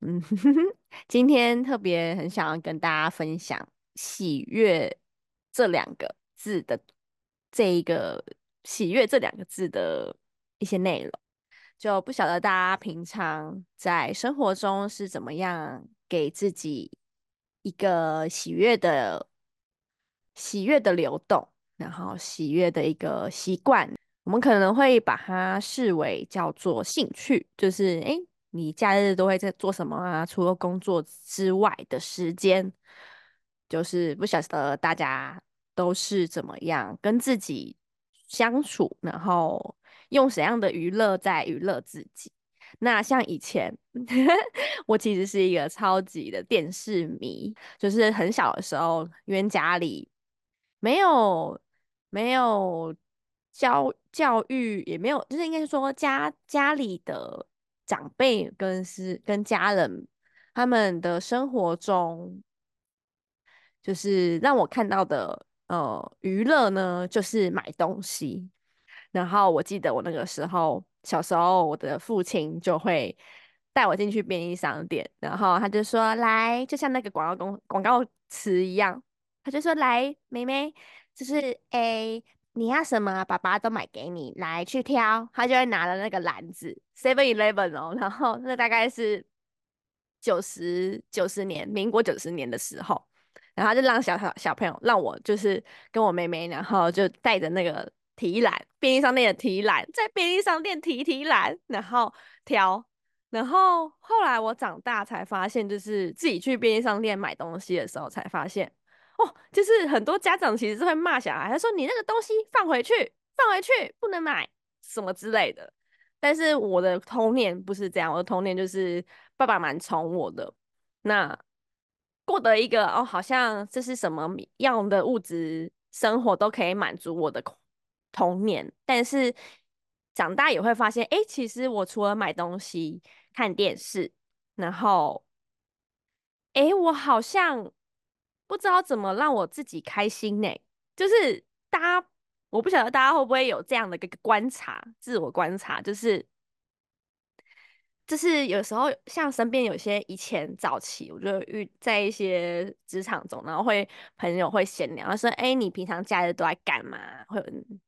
嗯，今天特别很想要跟大家分享“喜悦”这两个字的这一个“喜悦”这两个字的一些内容，就不晓得大家平常在生活中是怎么样给自己一个喜悦的喜悦的流动，然后喜悦的一个习惯，我们可能会把它视为叫做兴趣，就是诶。你假日都会在做什么啊？除了工作之外的时间，就是不晓得大家都是怎么样跟自己相处，然后用怎样的娱乐在娱乐自己。那像以前，我其实是一个超级的电视迷，就是很小的时候，因为家里没有没有教教育，也没有，就是应该是说家家里的。长辈跟是跟家人，他们的生活中，就是让我看到的呃娱乐呢，就是买东西。然后我记得我那个时候小时候，我的父亲就会带我进去便利商店，然后他就说：“来，就像那个广告公广告词一样，他就说来，妹妹，就是 A。”你要什么，爸爸都买给你，来去挑。他就会拿了那个篮子，Seven Eleven 哦，然后那大概是九十九十年，民国九十年的时候，然后就让小小小朋友，让我就是跟我妹妹，然后就带着那个提篮，便利商店的提篮，在便利商店提提篮，然后挑。然后后来我长大才发现，就是自己去便利商店买东西的时候才发现。哦，就是很多家长其实是会骂小孩，他说你那个东西放回去，放回去不能买什么之类的。但是我的童年不是这样，我的童年就是爸爸蛮宠我的，那过得一个哦，好像这是什么样的物质生活都可以满足我的童年。但是长大也会发现，哎，其实我除了买东西、看电视，然后，哎，我好像。不知道怎么让我自己开心呢？就是大家，我不晓得大家会不会有这样的一个观察，自我观察，就是，就是有时候像身边有些以前早期，我就遇在一些职场中，然后会朋友会闲聊，说：“哎，你平常假日都在干嘛？会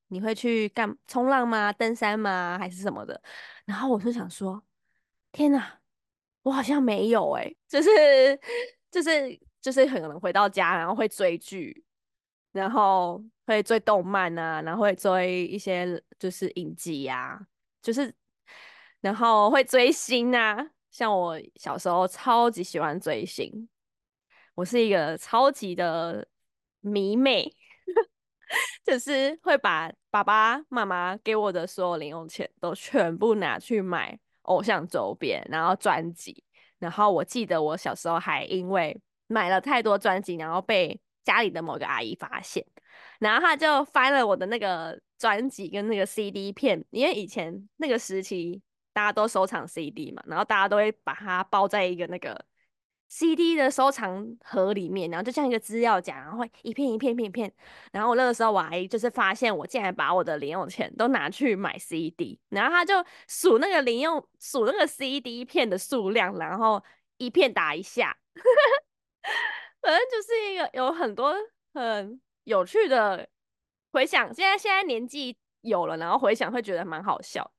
你会去干冲浪吗？登山吗？还是什么的？”然后我就想说：“天哪，我好像没有哎，就是就是。”就是可能回到家，然后会追剧，然后会追动漫啊，然后会追一些就是影集呀，就是然后会追星啊。像我小时候超级喜欢追星，我是一个超级的迷妹，就是会把爸爸妈妈给我的所有零用钱都全部拿去买偶像周边，然后专辑。然后我记得我小时候还因为买了太多专辑，然后被家里的某个阿姨发现，然后他就翻了我的那个专辑跟那个 CD 片，因为以前那个时期大家都收藏 CD 嘛，然后大家都会把它包在一个那个 CD 的收藏盒里面，然后就像一个资料夹，然后会一片一片一片片。然后我那个时候我阿姨就是发现我竟然把我的零用钱都拿去买 CD，然后他就数那个零用数那个 CD 片的数量，然后一片打一下。反正就是一个有很多很有趣的回想，现在现在年纪有了，然后回想会觉得蛮好笑。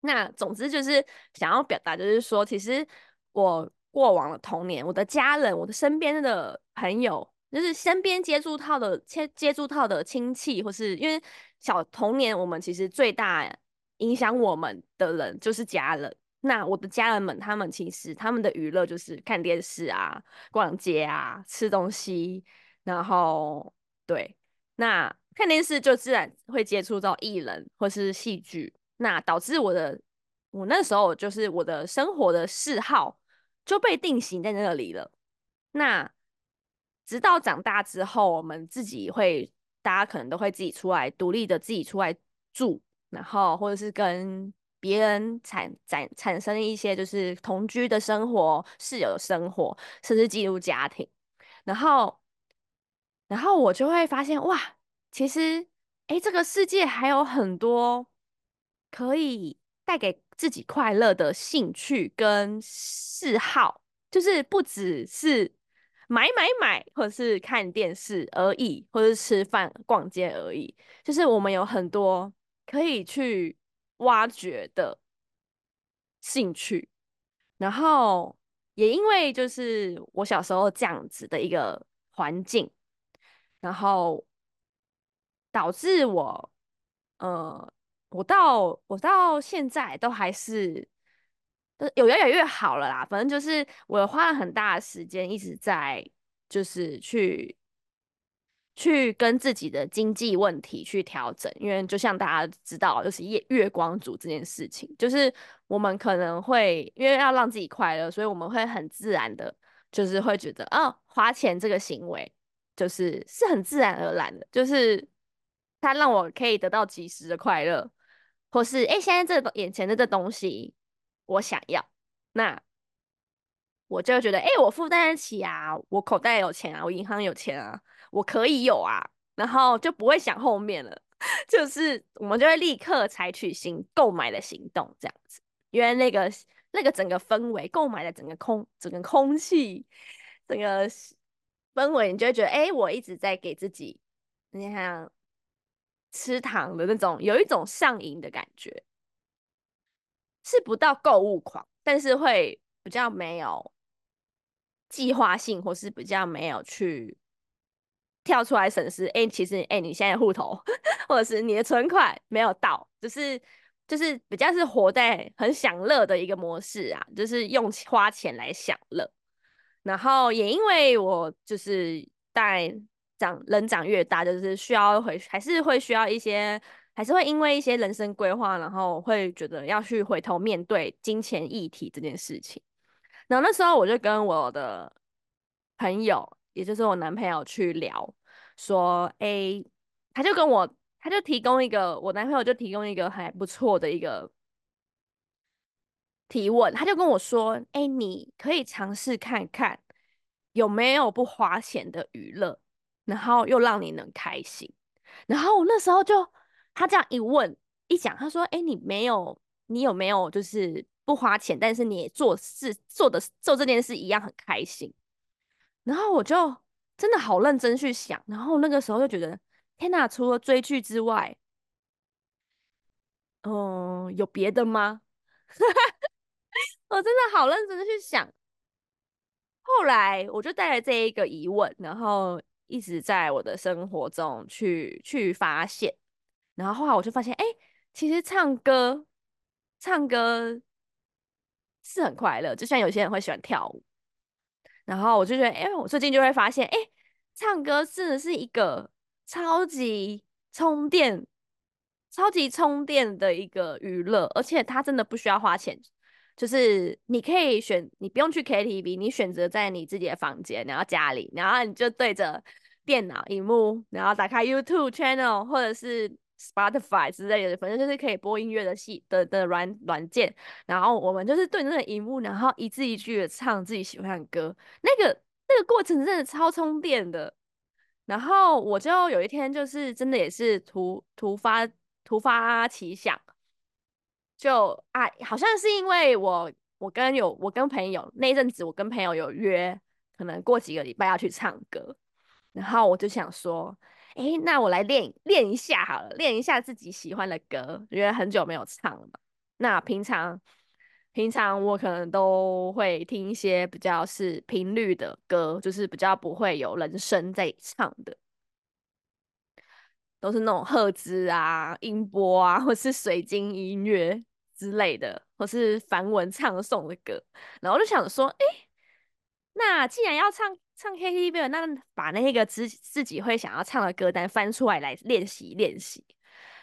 那总之就是想要表达，就是说，其实我过往的童年，我的家人，我的身边的朋友，就是身边接触到的接接触到的亲戚，或是因为小童年，我们其实最大影响我们的人就是家人。那我的家人们，他们其实他们的娱乐就是看电视啊、逛街啊、吃东西，然后对，那看电视就自然会接触到艺人或是戏剧，那导致我的我那时候就是我的生活的嗜好就被定型在那里了。那直到长大之后，我们自己会，大家可能都会自己出来独立的自己出来住，然后或者是跟。别人产产产生一些就是同居的生活、室友的生活，甚至进入家庭。然后然后我就会发现，哇，其实，诶，这个世界还有很多可以带给自己快乐的兴趣跟嗜好，就是不只是买买买，或者是看电视而已，或者是吃饭、逛街而已，就是我们有很多可以去挖掘的兴趣。然后也因为就是我小时候这样子的一个环境。然后导致我，呃，我到我到现在都还是，呃有越来越好了啦。反正就是我花了很大的时间一直在，就是去。去跟自己的经济问题去调整，因为就像大家知道，就是月月光族这件事情，就是我们可能会因为要让自己快乐，所以我们会很自然的，就是会觉得，哦，花钱这个行为就是是很自然而然的，就是它让我可以得到及时的快乐，或是哎，现在这眼前的这东西我想要，那。我就觉得，哎，我负担得起啊，我口袋有钱啊，我银行有钱啊，我可以有啊，然后就不会想后面了，就是我们就会立刻采取行购买的行动，这样子，因为那个那个整个氛围，购买的整个空整个空气，整个氛围，你就会觉得，哎，我一直在给自己，你看吃糖的那种，有一种上瘾的感觉，是不到购物狂，但是会比较没有。计划性，或是比较没有去跳出来审视，哎，其实哎，你现在户头或者是你的存款没有到，就是就是比较是活在很享乐的一个模式啊，就是用花钱来享乐。然后也因为我就是在长人长越大，就是需要回还是会需要一些，还是会因为一些人生规划，然后会觉得要去回头面对金钱议题这件事情。然后那时候我就跟我的朋友，也就是我男朋友去聊，说，哎，他就跟我，他就提供一个，我男朋友就提供一个还不错的一个提问，他就跟我说，哎，你可以尝试看看有没有不花钱的娱乐，然后又让你能开心。然后我那时候就他这样一问一讲，他说，哎，你没有，你有没有就是。不花钱，但是你也做事做的做这件事一样很开心。然后我就真的好认真去想，然后那个时候就觉得，天哪！除了追剧之外，嗯，有别的吗？我真的好认真的去想。后来我就带着这一个疑问，然后一直在我的生活中去去发现。然后后来我就发现，哎，其实唱歌，唱歌。是很快乐，就像有些人会喜欢跳舞，然后我就觉得，哎，我最近就会发现，哎，唱歌真的是一个超级充电、超级充电的一个娱乐，而且它真的不需要花钱，就是你可以选，你不用去 KTV，你选择在你自己的房间，然后家里，然后你就对着电脑荧幕，然后打开 YouTube channel 或者是。Spotify 之类的，反正就是可以播音乐的系的的软软件，然后我们就是对着那个荧幕，然后一字一句的唱自己喜欢的歌，那个那个过程真的超充电的。然后我就有一天就是真的也是突突发突发奇想，就啊，好像是因为我我跟有我跟朋友那阵子我跟朋友有约，可能过几个礼拜要去唱歌，然后我就想说。哎，那我来练练一下好了，练一下自己喜欢的歌，因为很久没有唱了嘛。那平常平常我可能都会听一些比较是频率的歌，就是比较不会有人声在唱的，都是那种赫兹啊、音波啊，或是水晶音乐之类的，或是梵文唱诵的歌。然后就想说，哎，那既然要唱。唱 KTV，那把那个自自己会想要唱的歌单翻出来来练习练习，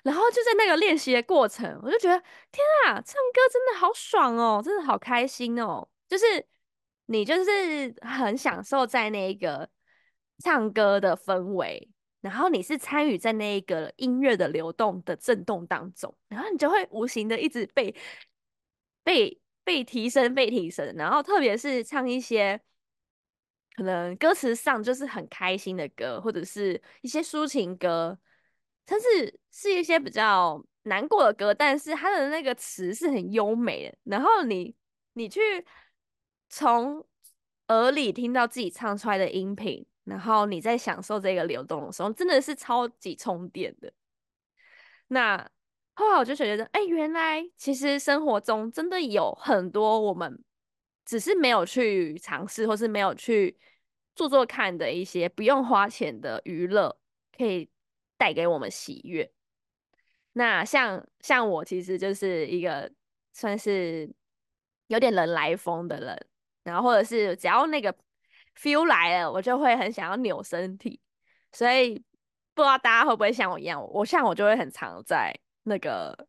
然后就在那个练习的过程，我就觉得天啊，唱歌真的好爽哦，真的好开心哦，就是你就是很享受在那个唱歌的氛围，然后你是参与在那一个音乐的流动的震动当中，然后你就会无形的一直被被被提升被提升，然后特别是唱一些。可能歌词上就是很开心的歌，或者是一些抒情歌，甚至是一些比较难过的歌，但是它的那个词是很优美的。然后你你去从耳里听到自己唱出来的音频，然后你在享受这个流动的时候，真的是超级充电的。那后来我就觉得，哎，原来其实生活中真的有很多我们只是没有去尝试，或是没有去做做看的一些不用花钱的娱乐，可以带给我们喜悦。那像像我其实就是一个算是有点人来疯的人，然后或者是只要那个 feel 来了，我就会很想要扭身体，所以。不知道大家会不会像我一样，我像我就会很常在那个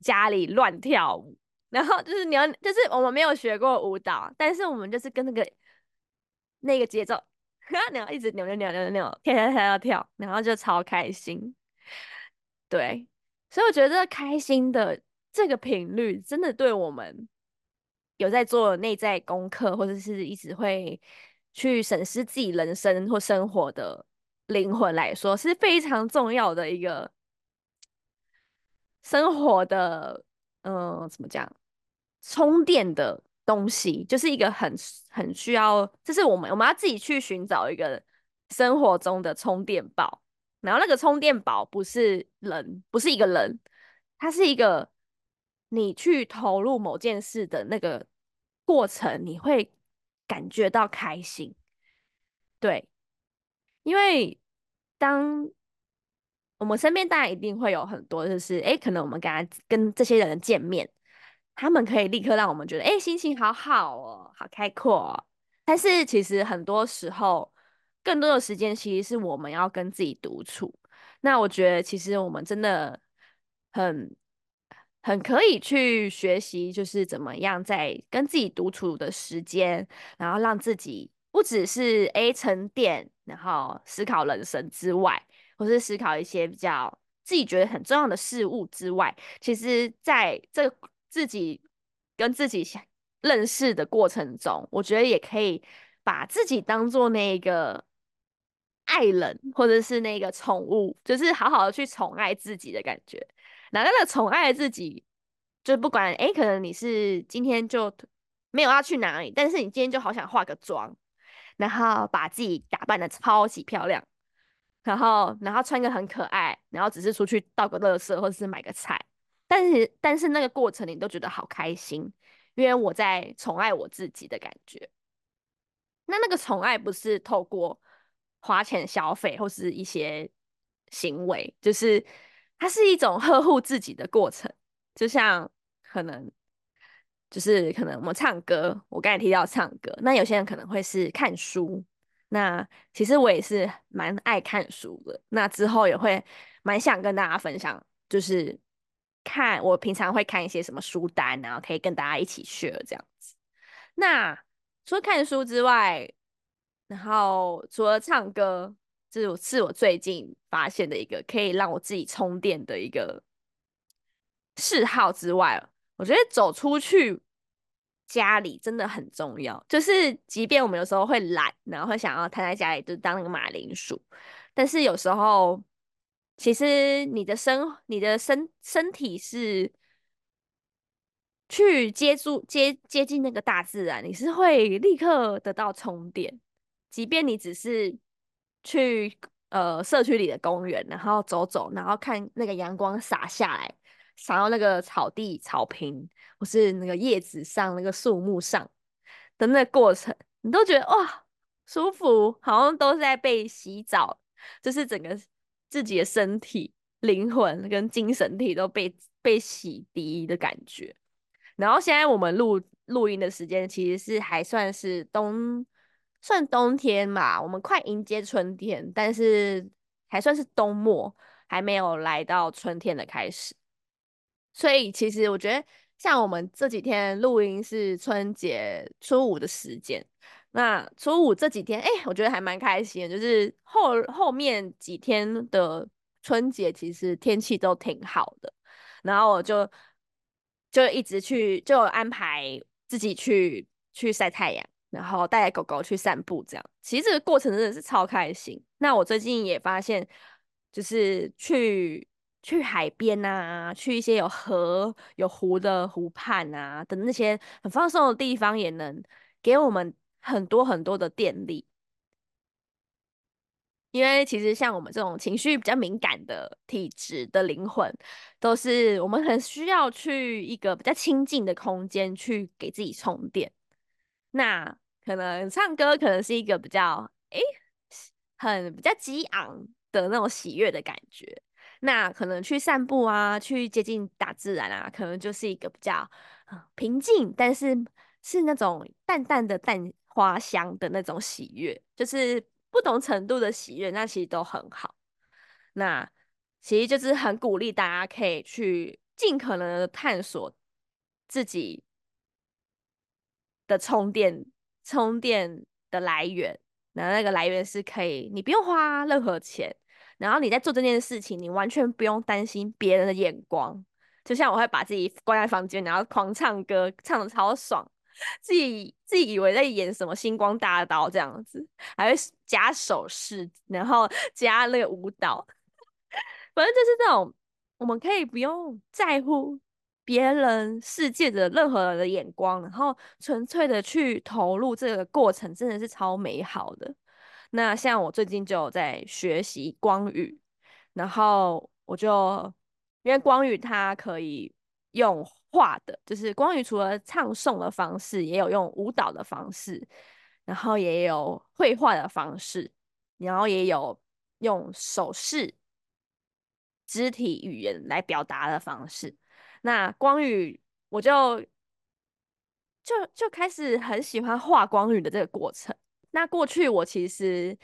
家里乱跳舞，然后就是你要，就是我们没有学过舞蹈，但是我们就是跟那个那个节奏，然后一直扭扭扭扭扭，跳跳跳跳跳，然后就超开心。对，所以我觉得开心的这个频率，真的对我们有在做内在功课，或者是一直会去审视自己人生或生活的。灵魂来说是非常重要的一个生活的，嗯，怎么讲？充电的东西，就是一个很很需要，就是我们我们要自己去寻找一个生活中的充电宝。然后那个充电宝不是人，不是一个人，它是一个你去投入某件事的那个过程，你会感觉到开心。对，因为。当我们身边当然一定会有很多，就是哎，可能我们跟他跟这些人见面，他们可以立刻让我们觉得哎，心情好好哦，好开阔。哦但是其实很多时候，更多的时间其实是我们要跟自己独处。那我觉得其实我们真的很很可以去学习，就是怎么样在跟自己独处的时间，然后让自己。不只是 A 沉淀，然后思考人生之外，或是思考一些比较自己觉得很重要的事物之外，其实在这自己跟自己认识的过程中，我觉得也可以把自己当做那个爱人，或者是那个宠物，就是好好的去宠爱自己的感觉。那那个宠爱自己，就不管哎，可能你是今天就没有要去哪里，但是你今天就好想化个妆。然后把自己打扮的超级漂亮，然后然后穿个很可爱，然后只是出去倒个垃圾或者是买个菜，但是但是那个过程你都觉得好开心，因为我在宠爱我自己的感觉。那那个宠爱不是透过花钱消费或是一些行为，就是它是一种呵护自己的过程，就像可能。就是可能我们唱歌，我刚才提到唱歌，那有些人可能会是看书。那其实我也是蛮爱看书的。那之后也会蛮想跟大家分享，就是看我平常会看一些什么书单，然后可以跟大家一起 share 这样子。那除了看书之外，然后除了唱歌，这是我最近发现的一个可以让我自己充电的一个嗜好之外。我觉得走出去家里真的很重要，就是即便我们有时候会懒，然后会想要瘫在家里就当那个马铃薯，但是有时候其实你的身、你的身身体是去接触、接接近那个大自然，你是会立刻得到充电，即便你只是去呃社区里的公园，然后走走，然后看那个阳光洒下来。洒到那个草地、草坪，或是那个叶子上、那个树木上的那过程，你都觉得哇，舒服，好像都是在被洗澡，就是整个自己的身体、灵魂跟精神体都被被洗涤的感觉。然后现在我们录录音的时间其实是还算是冬，算冬天吧，我们快迎接春天，但是还算是冬末，还没有来到春天的开始。所以其实我觉得，像我们这几天录音是春节初五的时间，那初五这几天，哎，我觉得还蛮开心。就是后后面几天的春节，其实天气都挺好的，然后我就就一直去，就安排自己去去晒太阳，然后带狗狗去散步，这样其实这个过程真的是超开心。那我最近也发现，就是去去海边啊，去一些有河有湖的湖畔啊的那些很放松的地方，也能给我们很多很多的电力。因为其实像我们这种情绪比较敏感的体质的灵魂，都是我们很需要去一个比较清静的空间去给自己充电。那可能唱歌可能是一个比较诶很比较激昂的那种喜悦的感觉。那可能去散步啊，去接近大自然啊，可能就是一个比较平静，但是是那种淡淡的淡花香的那种喜悦，就是。不同程度的喜悦，那其实都很好。那其实就是很鼓励大家可以去尽可能的探索自己的充电充电的来源。那那个来源是可以，你不用花任何钱，然后你在做这件事情，你完全不用担心别人的眼光。就像我会把自己关在房间，然后狂唱歌，唱的超爽。自己自己以为在演什么星光大道这样子，还会加手势，然后 加那个舞蹈，反正就是这种，我们可以不用在乎别人世界的任何人的眼光，然后纯粹的去投入这个过程，真的是超美好的。那像我最近就在学习光语，然后我就因为光语它可以用。画的，就是光宇除了唱诵的方式，也有用舞蹈的方式，然后也有绘画的方式，然后也有用手势、肢体语言来表达的方式。那光宇，我就就就开始很喜欢画光宇的这个过程。那过去我其实，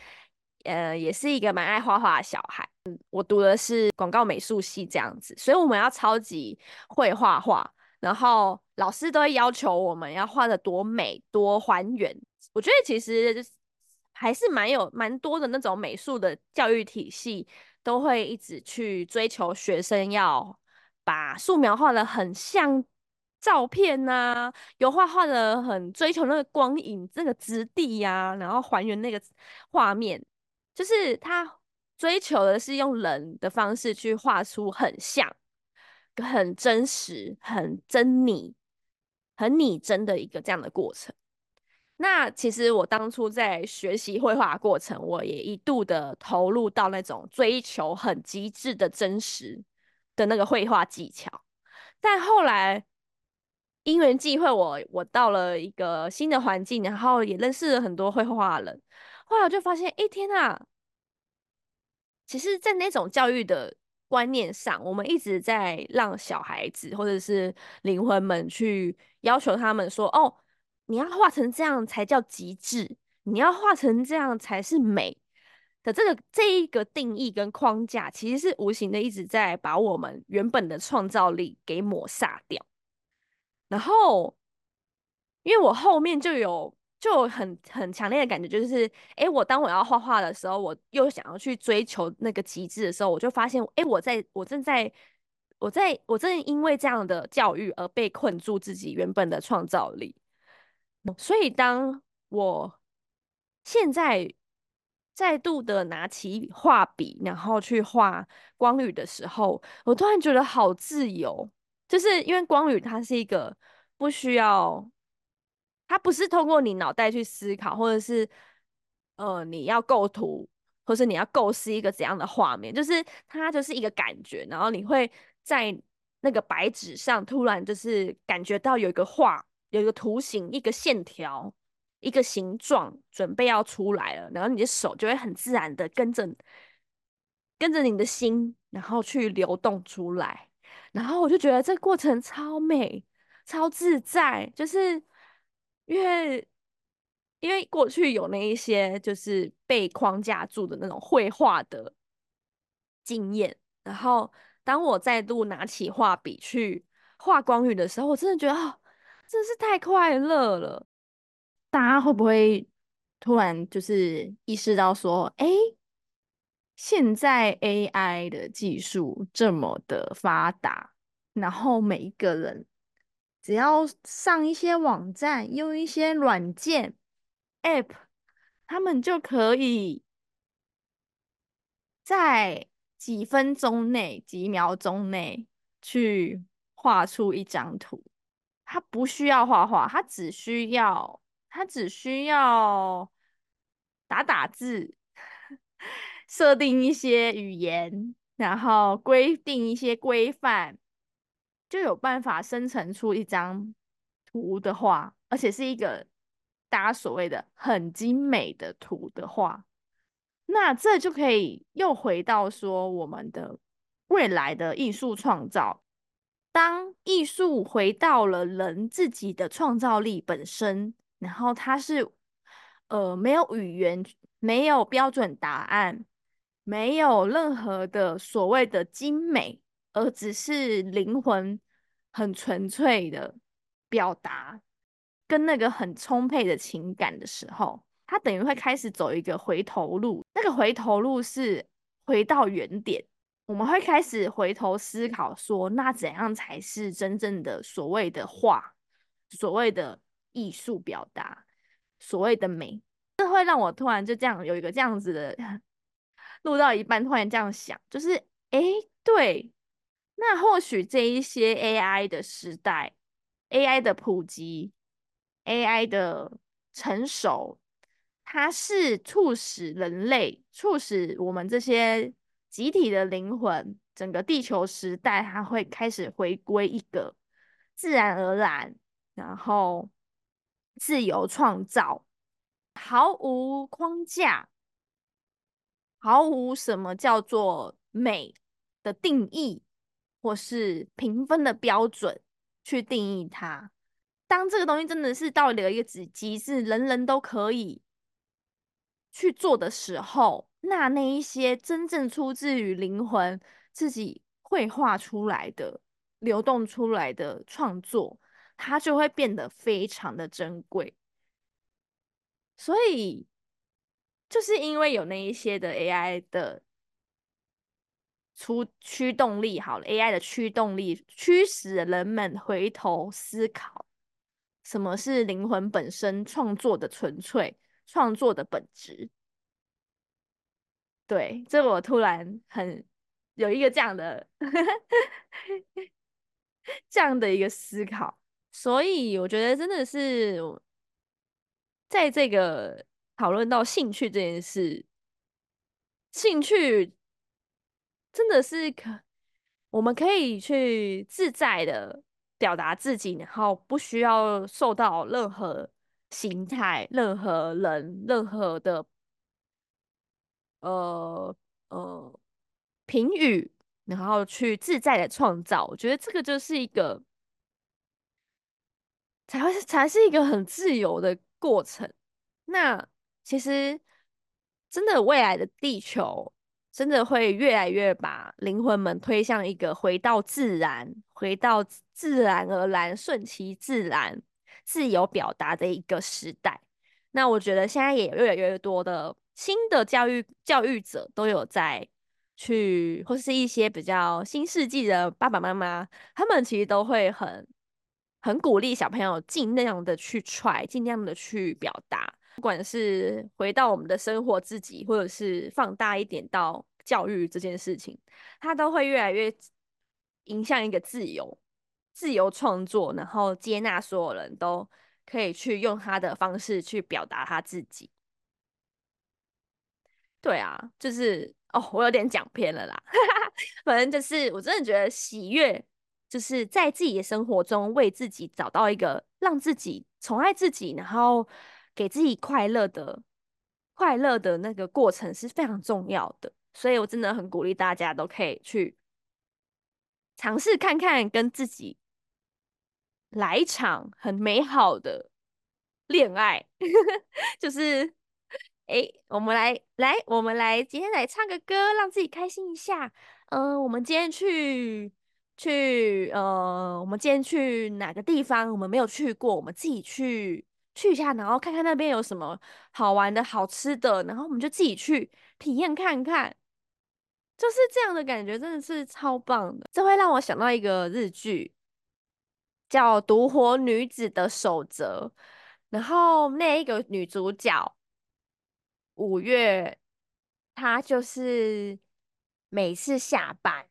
呃，也是一个蛮爱画画的小孩。我读的是广告美术系这样子，所以我们要超级会画画。然后老师都会要求我们要画的多美多还原。我觉得其实还是蛮有蛮多的那种美术的教育体系，都会一直去追求学生要把素描画的很像照片呐，油画画的很追求那个光影、这个质地呀，然后还原那个画面，就是他追求的是用人的方式去画出很像。很真实、很真拟、很拟真的一个这样的过程。那其实我当初在学习绘画过程，我也一度的投入到那种追求很极致的真实的那个绘画技巧。但后来因缘际会，我我到了一个新的环境，然后也认识了很多绘画人。后来我就发现，哎天啊！其实，在那种教育的。观念上，我们一直在让小孩子或者是灵魂们去要求他们说：“哦，你要画成这样才叫极致，你要画成这样才是美。”的这个这一个定义跟框架，其实是无形的一直在把我们原本的创造力给抹杀掉。然后，因为我后面就有。就很很强烈的感觉，就是，哎，我当我要画画的时候，我又想要去追求那个极致的时候，我就发现，哎，我在我正在，我在我正因为这样的教育而被困住自己原本的创造力。所以，当我现在再度的拿起画笔，然后去画光宇的时候，我突然觉得好自由，就是因为光宇它是一个不需要。它不是通过你脑袋去思考，或者是呃你要构图，或是你要构思一个怎样的画面，就是它就是一个感觉，然后你会在那个白纸上突然就是感觉到有一个画，有一个图形，一个线条，一个形状准备要出来了，然后你的手就会很自然的跟着跟着你的心，然后去流动出来，然后我就觉得这过程超美，超自在，就是。因为，因为过去有那一些就是被框架住的那种绘画的经验，然后当我再度拿起画笔去画光宇的时候，我真的觉得啊，真是太快乐了。大家会不会突然就是意识到说，哎，现在 AI 的技术这么的发达，然后每一个人。只要上一些网站，用一些软件，App，他们就可以在几分钟内、几秒钟内去画出一张图。他不需要画画，他只需要他只需要打打字，设定一些语言，然后规定一些规范，就有办法生成出一张图的画，而且是一个大家所谓的很精美的图的画。那这就可以又回到说我们的未来的艺术创造。当艺术回到了人自己的创造力本身，然后它是呃没有语言、没有标准答案、没有任何的所谓的精美，而只是灵魂很纯粹的表达，跟那个很充沛的情感的时候，它等于会开始走一个回头路。那个回头路是回到原点。我们会开始回头思考，说那怎样才是真正的所谓的画，所谓的艺术表达，所谓的美？这会让我突然就这样有一个这样子的，录到一半突然这样想，就是哎，对，那或许这一些 AI 的时代，AI 的普及，AI 的成熟，它是促使人类，促使我们这些。集体的灵魂，整个地球时代，它会开始回归一个自然而然，然后自由创造，毫无框架，毫无什么叫做美的定义，或是评分的标准去定义它。当这个东西真的是到了一个极极致，人人都可以去做的时候。那那一些真正出自于灵魂自己绘画出来的、流动出来的创作，它就会变得非常的珍贵。所以，就是因为有那一些的 AI 的出驱动力，好了，AI 的驱动力驱使人们回头思考，什么是灵魂本身创作的纯粹、创作的本质。对，这我突然很有一个这样的这样的一个思考，所以我觉得真的是在这个讨论到兴趣这件事，兴趣真的是可我们可以去自在的表达自己，然后不需要受到任何形态、任何人、任何的。呃呃，评语，然后去自在的创造，我觉得这个就是一个才会才是一个很自由的过程。那其实真的未来的地球，真的会越来越把灵魂们推向一个回到自然、回到自然而然、顺其自然、自由表达的一个时代。那我觉得现在也越来越多的。新的教育教育者都有在去，或是一些比较新世纪的爸爸妈妈，他们其实都会很很鼓励小朋友尽量的去揣，尽量的去表达，不管是回到我们的生活自己，或者是放大一点到教育这件事情，他都会越来越影响一个自由、自由创作，然后接纳所有人都可以去用他的方式去表达他自己。对啊，就是哦，我有点讲偏了啦。反正就是，我真的觉得喜悦，就是在自己的生活中为自己找到一个让自己宠爱自己，然后给自己快乐的快乐的那个过程是非常重要的。所以我真的很鼓励大家都可以去尝试看看，跟自己来一场很美好的恋爱，就是。哎，我们来来，我们来今天来唱个歌，让自己开心一下。嗯，我们今天去去呃，我们今天去哪个地方？我们没有去过，我们自己去去一下，然后看看那边有什么好玩的、好吃的，然后我们就自己去体验看看。就是这样的感觉，真的是超棒的。这会让我想到一个日剧，叫《独活女子的守则》。然后那一个女主角五月，她就是每次下班，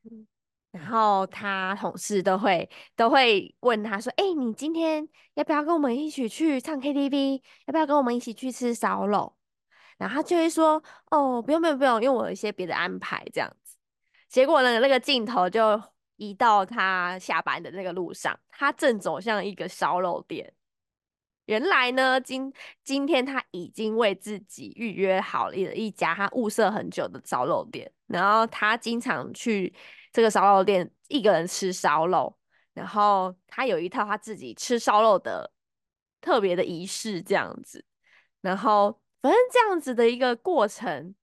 然后他同事都会都会问他说：“哎、你今天要不要跟我们一起去唱 KTV？要不要跟我们一起去吃烧肉？”然后他就会说：“哦，不用不用不用，因为我有一些别的安排这样子。”结果呢，那个镜头就移到他下班的那个路上，他正走向一个烧肉店。原来呢，今今天他已经为自己预约好了一家他物色很久的烧肉店，然后他经常去这个烧肉店一个人吃烧肉，然后他有一套他自己吃烧肉的特别的仪式这样子，然后反正这样子的一个过程，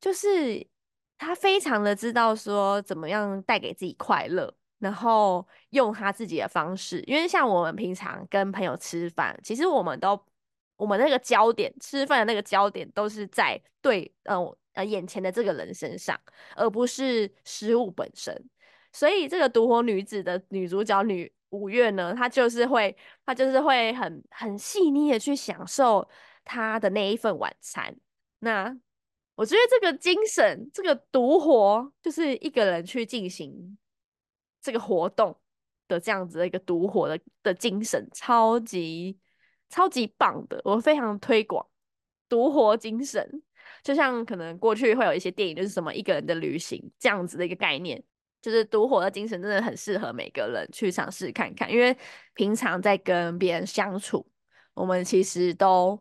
就是他非常的知道说怎么样带给自己快乐。然后用他自己的方式，因为像我们平常跟朋友吃饭，其实我们都我们那个焦点吃饭的那个焦点都是在对呃呃眼前的这个人身上，而不是食物本身。所以这个独活女子的女主角女五月呢，她就是会她就是会很很细腻的去享受她的那一份晚餐。那我觉得这个精神，这个独活，就是一个人去进行。这个活动的这样子的一个独活的的精神，超级超级棒的，我非常推广独活精神。就像可能过去会有一些电影，就是什么一个人的旅行这样子的一个概念，就是独活的精神真的很适合每个人去尝试看看。因为平常在跟别人相处，我们其实都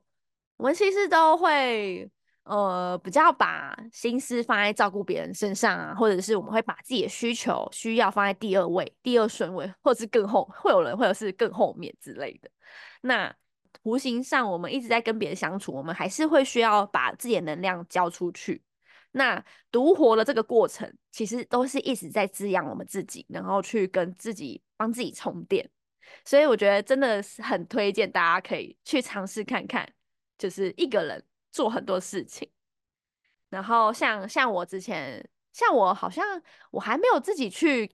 我们其实都会。呃，比较把心思放在照顾别人身上啊，或者是我们会把自己的需求、需要放在第二位、第二顺位，或者是更后，会有人或者是更后面之类的。那无形上，我们一直在跟别人相处，我们还是会需要把自己的能量交出去。那独活的这个过程，其实都是一直在滋养我们自己，然后去跟自己帮自己充电。所以我觉得真的是很推荐大家可以去尝试看看，就是一个人。做很多事情，然后像像我之前，像我好像我还没有自己去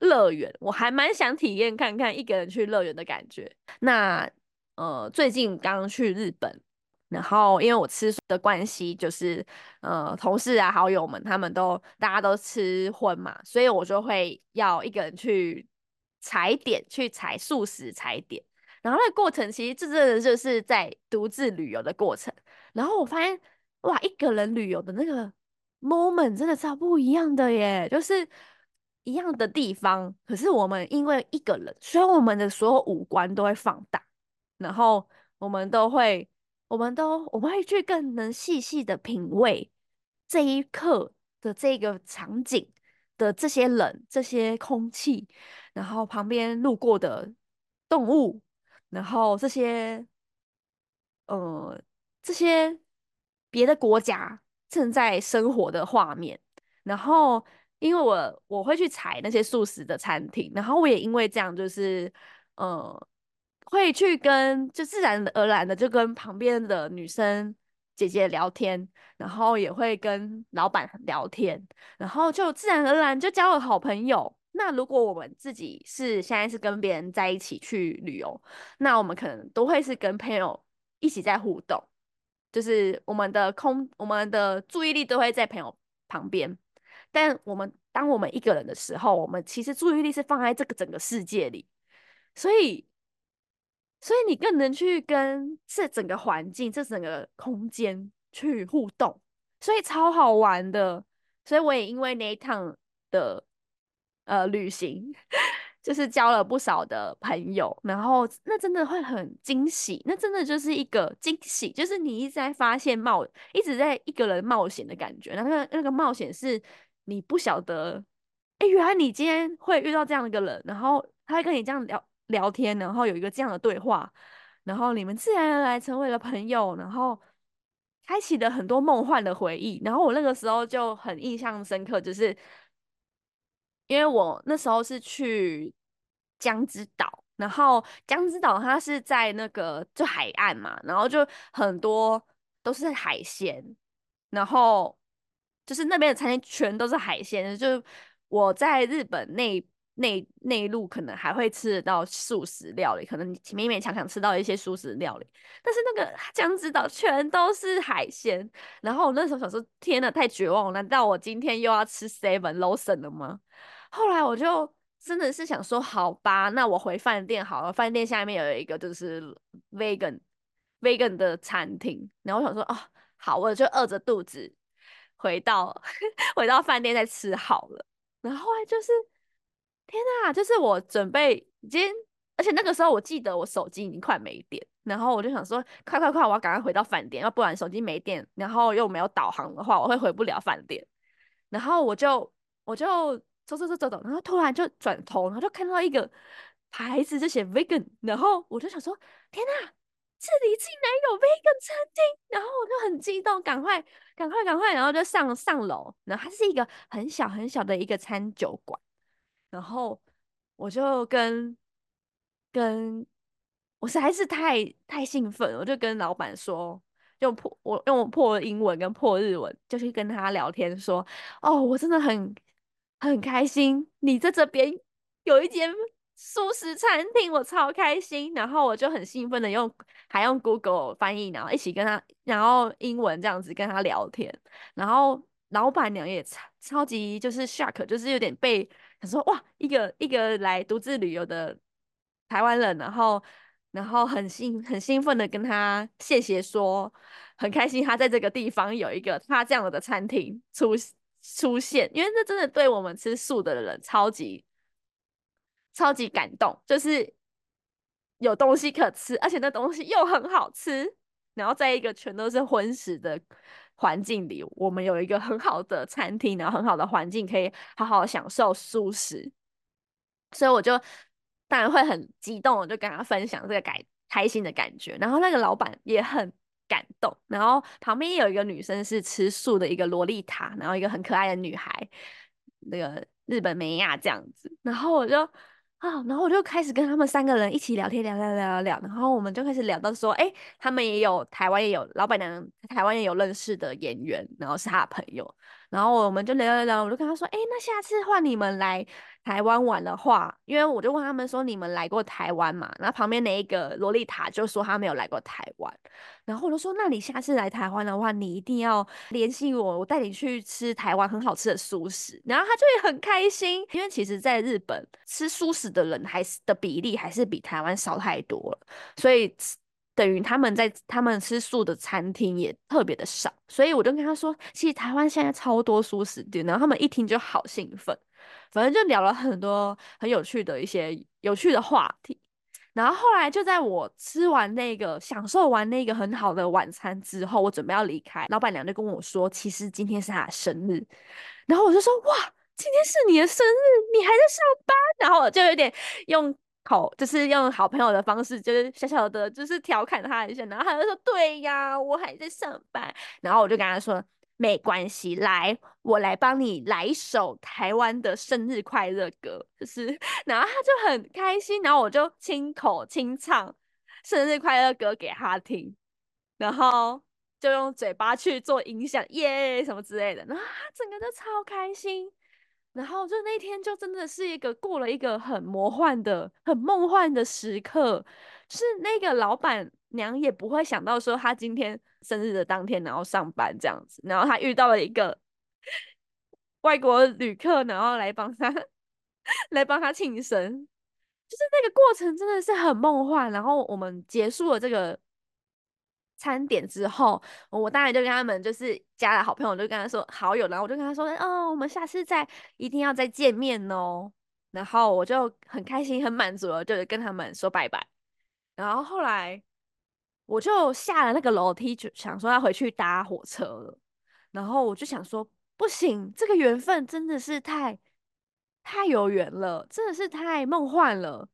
乐园，我还蛮想体验看看一个人去乐园的感觉。那呃，最近刚去日本，然后因为我吃的关系，就是呃，同事啊、好友们他们都大家都吃荤嘛，所以我就会要一个人去踩点，去踩素食踩点。然后那个过程其实这真的就是在独自旅游的过程。然后我发现，哇，一个人旅游的那个 moment 真的超不一样的耶，就是一样的地方，可是我们因为一个人，所以我们的所有五官都会放大，然后我们都会，我们都我们会去更能细细的品味这一刻的这个场景的这些人、这些空气，然后旁边路过的动物。然后这些，呃，这些别的国家正在生活的画面，然后因为我我会去踩那些素食的餐厅，然后我也因为这样，就是呃，会去跟就自然而然的就跟旁边的女生姐姐聊天，然后也会跟老板聊天，然后就自然而然就交了好朋友。那如果我们自己是现在是跟别人在一起去旅游，那我们可能都会是跟朋友一起在互动，就是我们的空，我们的注意力都会在朋友旁边。但我们当我们一个人的时候，我们其实注意力是放在这个整个世界里，所以，所以你更能去跟这整个环境、这整个空间去互动，所以超好玩的。所以我也因为那一趟的。呃，旅行 就是交了不少的朋友，然后那真的会很惊喜，那真的就是一个惊喜，就是你一直在发现冒，一直在一个人冒险的感觉，那个那个冒险是你不晓得，哎，原来你今天会遇到这样的一个人，然后他会跟你这样聊聊天，然后有一个这样的对话，然后你们自然而然成为了朋友，然后开启了很多梦幻的回忆，然后我那个时候就很印象深刻，就是。因为我那时候是去江之岛，然后江之岛它是在那个就海岸嘛，然后就很多都是海鲜，然后就是那边的餐厅全都是海鲜。就我在日本那内内陆可能还会吃得到素食料理，可能你勉勉强强吃到一些素食料理，但是那个江之岛全都是海鲜。然后我那时候想说，天呐，太绝望了！难道我今天又要吃 Seven Lawson 了吗？后来我就真的是想说，好吧，那我回饭店好了。饭店下面有一个就是 vegan vegan 的餐厅，然后我想说，哦，好，我就饿着肚子回到 回到饭店再吃好了。然后后来就是。天呐，就是我准备已经，而且那个时候我记得我手机已经快没电，然后我就想说，快快快，我要赶快回到饭店，要不然手机没电，然后又没有导航的话，我会回不了饭店。然后我就我就走走走走走，然后突然就转头，然后就看到一个牌子就写 vegan，然后我就想说，天呐，这里竟然有 vegan 餐厅，然后我就很激动，赶快赶快赶快，然后就上上楼，然后它是一个很小很小的一个餐酒馆。然后我就跟跟我实在是太太兴奋，我就跟老板说，用破我用破英文跟破日文，就去跟他聊天说，哦，我真的很很开心，你在这边有一间素食餐厅，我超开心。然后我就很兴奋的用还用 Google 翻译，然后一起跟他，然后英文这样子跟他聊天，然后老板娘也超超级就是 shock，就是有点被。他说：“哇，一个一个来独自旅游的台湾人，然后然后很兴很兴奋的跟他谢谢说，很开心他在这个地方有一个他这样的餐厅出出现，因为这真的对我们吃素的人超级超级感动，就是有东西可吃，而且那东西又很好吃，然后在一个全都是荤食的。”环境里，我们有一个很好的餐厅，然后很好的环境，可以好好享受素食。所以我就当然会很激动，我就跟他分享这个感开心的感觉。然后那个老板也很感动。然后旁边有一个女生是吃素的一个洛丽塔，然后一个很可爱的女孩，那个日本美亚这样子。然后我就。啊，然后我就开始跟他们三个人一起聊天，聊聊聊聊聊，然后我们就开始聊到说，哎，他们也有台湾也有老板娘，台湾也有认识的演员，然后是他的朋友，然后我们就聊聊聊，我就跟他说，哎，那下次换你们来台湾玩的话，因为我就问他们说，你们来过台湾嘛？然后旁边那一个洛丽塔就说他没有来过台湾。然后我就说，那你下次来台湾的话，你一定要联系我，我带你去吃台湾很好吃的素食。然后他就会很开心，因为其实在日本吃素食的人还是的比例还是比台湾少太多了，所以等于他们在他们吃素的餐厅也特别的少。所以我就跟他说，其实台湾现在超多素食店，然后他们一听就好兴奋，反正就聊了很多很有趣的一些有趣的话题。然后后来就在我吃完那个、享受完那个很好的晚餐之后，我准备要离开，老板娘就跟我说：“其实今天是她的生日。”然后我就说：“哇，今天是你的生日，你还在上班？”然后我就有点用口，就是用好朋友的方式，就是小小的，就是调侃他一下。然后他就说：“对呀，我还在上班。”然后我就跟他说。没关系，来，我来帮你来一首台湾的生日快乐歌，就是，然后他就很开心，然后我就亲口清唱生日快乐歌给他听，然后就用嘴巴去做音响，耶什么之类的，然后他整个都超开心，然后就那天就真的是一个过了一个很魔幻的、很梦幻的时刻，是那个老板娘也不会想到说她今天。生日的当天，然后上班这样子，然后她遇到了一个外国旅客，然后来帮他 来帮他庆生，就是那个过程真的是很梦幻。然后我们结束了这个餐点之后，我当然就跟他们就是加了好朋友，就跟他说好友，然后我就跟他说，哦，我们下次再一定要再见面哦。然后我就很开心、很满足了，就跟他们说拜拜。然后后来。我就下了那个楼梯，就想说要回去搭火车了。然后我就想说，不行，这个缘分真的是太太有缘了，真的是太梦幻了。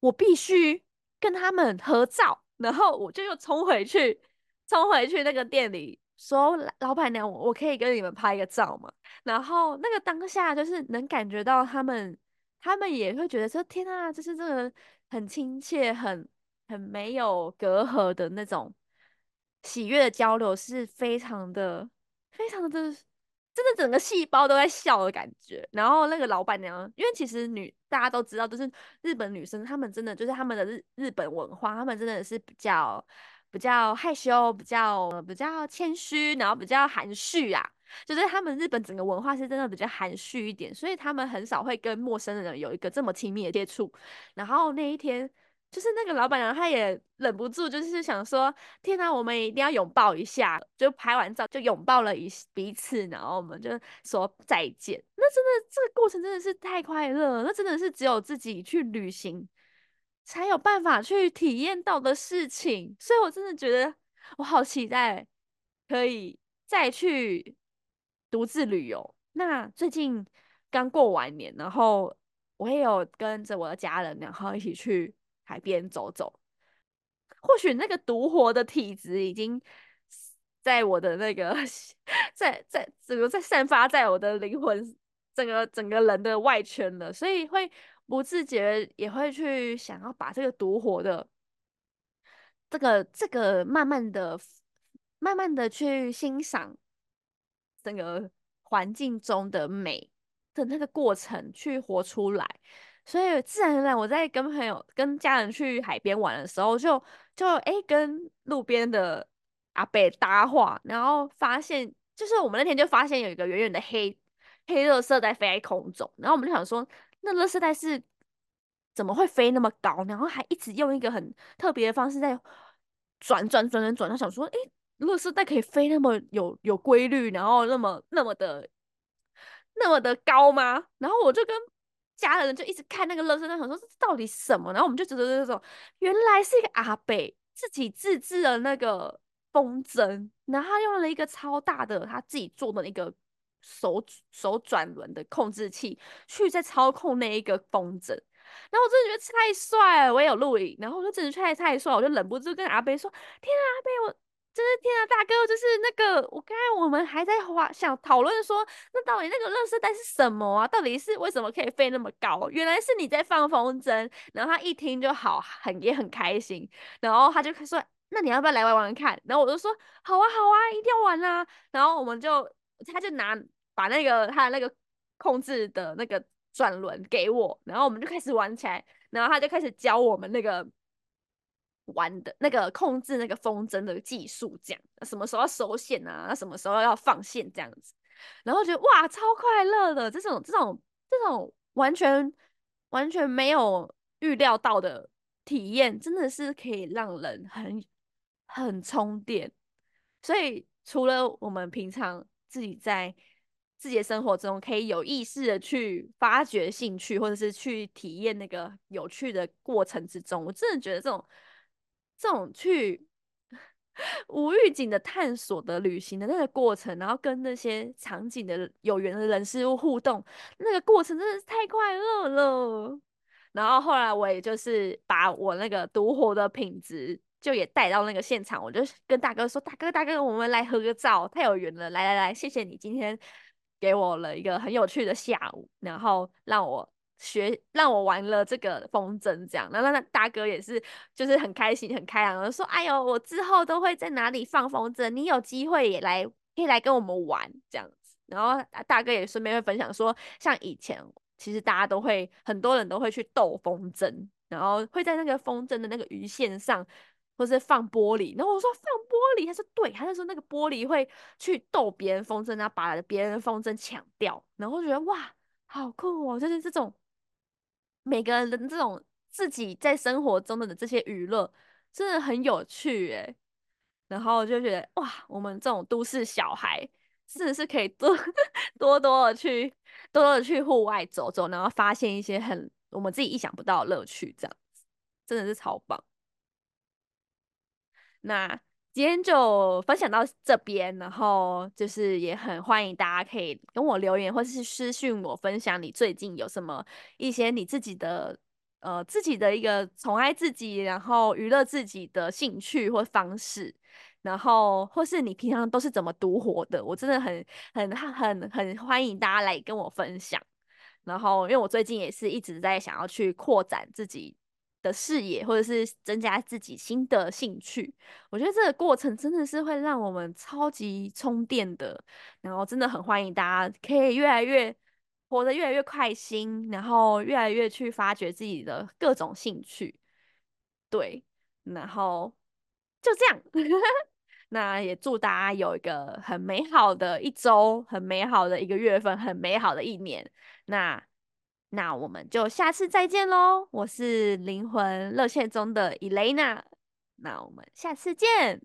我必须跟他们合照。然后我就又冲回去，冲回去那个店里说：“老板娘，我可以跟你们拍个照吗？”然后那个当下就是能感觉到他们，他们也会觉得说：“天啊，就是这个很亲切，很。”很没有隔阂的那种喜悦的交流，是非常的、非常的真的整个细胞都在笑的感觉。然后那个老板娘，因为其实女大家都知道，就是日本女生，她们真的就是她们的日日本文化，她们真的是比较比较害羞，比较比较谦虚，然后比较含蓄啊。就是他们日本整个文化是真的比较含蓄一点，所以他们很少会跟陌生人有一个这么亲密的接触。然后那一天。就是那个老板娘，她也忍不住，就是想说：“天哪，我们一定要拥抱一下！”就拍完照就拥抱了一彼此，然后我们就说再见。那真的这个过程真的是太快乐，那真的是只有自己去旅行才有办法去体验到的事情。所以我真的觉得我好期待可以再去独自旅游。那最近刚过完年，然后我也有跟着我的家人，然后一起去。海边走走，或许那个独活的体质已经在我的那个 在在整个在散发在我的灵魂整个整个人的外圈了，所以会不自觉也会去想要把这个独活的这个这个慢慢的慢慢的去欣赏整个环境中的美的那个过程去活出来。所以自然而然，我在跟朋友、跟家人去海边玩的时候，就就哎跟路边的阿伯搭话，然后发现就是我们那天就发现有一个远远的黑黑热色在飞在空中，然后我们就想说，那热色带是怎么会飞那么高？然后还一直用一个很特别的方式在转转转转转，他想说，哎，热色带可以飞那么有有规律，然后那么那么的那么的高吗？然后我就跟。家人就一直看那个乐色袋，想说这到底什么？然后我们就觉得这种原来是一个阿北自己自制的那个风筝，然后他用了一个超大的他自己做的那个手手转轮的控制器去在操控那一个风筝，然后我真的觉得太帅了，我也有录影，然后我就真的太太帅，我就忍不住跟阿北说：天啊，阿北我。就是天啊，大哥，就是那个，我刚才我们还在话想讨论说，那到底那个乐色袋是什么啊？到底是为什么可以飞那么高？原来是你在放风筝。然后他一听就好，很也很开心。然后他就说，那你要不要来玩玩看？然后我就说，好啊，好啊，一定要玩啊。然后我们就，他就拿把那个他的那个控制的那个转轮给我，然后我们就开始玩起来。然后他就开始教我们那个。玩的那个控制那个风筝的技术，这样什么时候要收线啊？什么时候要放线这样子，然后觉得哇，超快乐的这种这种这种完全完全没有预料到的体验，真的是可以让人很很充电。所以除了我们平常自己在自己的生活中可以有意识的去发掘兴趣，或者是去体验那个有趣的过程之中，我真的觉得这种。这种去 无预警的探索的旅行的那个过程，然后跟那些场景的有缘的人事物互动，那个过程真的是太快乐了。然后后来我也就是把我那个独活的品质就也带到那个现场，我就跟大哥说：“大哥，大哥，我们来合个照，太有缘了！来来来，谢谢你今天给我了一个很有趣的下午，然后让我。”学让我玩了这个风筝，这样，然后那大哥也是，就是很开心、很开朗的，说：“哎呦，我之后都会在哪里放风筝，你有机会也来，可以来跟我们玩这样子。”然后大哥也顺便会分享说，像以前其实大家都会，很多人都会去斗风筝，然后会在那个风筝的那个鱼线上，或是放玻璃。然后我说放玻璃，他说对，他就说那个玻璃会去逗别人风筝，然后把别人的风筝抢掉。然后觉得哇，好酷哦，就是这种。每个人的这种自己在生活中的这些娱乐，真的很有趣诶。然后就觉得哇，我们这种都市小孩，真的是可以多 多多的去多多的去户外走走，然后发现一些很我们自己意想不到的乐趣，这样子真的是超棒。那。今天就分享到这边，然后就是也很欢迎大家可以跟我留言，或是私讯我分享你最近有什么一些你自己的呃自己的一个宠爱自己，然后娱乐自己的兴趣或方式，然后或是你平常都是怎么独活的，我真的很很很很欢迎大家来跟我分享。然后因为我最近也是一直在想要去扩展自己的视野，或者是增加自己新的兴趣。我觉得这个过程真的是会让我们超级充电的，然后真的很欢迎大家可以越来越活得越来越开心，然后越来越去发掘自己的各种兴趣。对，然后就这样。那也祝大家有一个很美好的一周，很美好的一个月份，很美好的一年。那那我们就下次再见喽！我是灵魂热线中的 Elena，那我们下次见。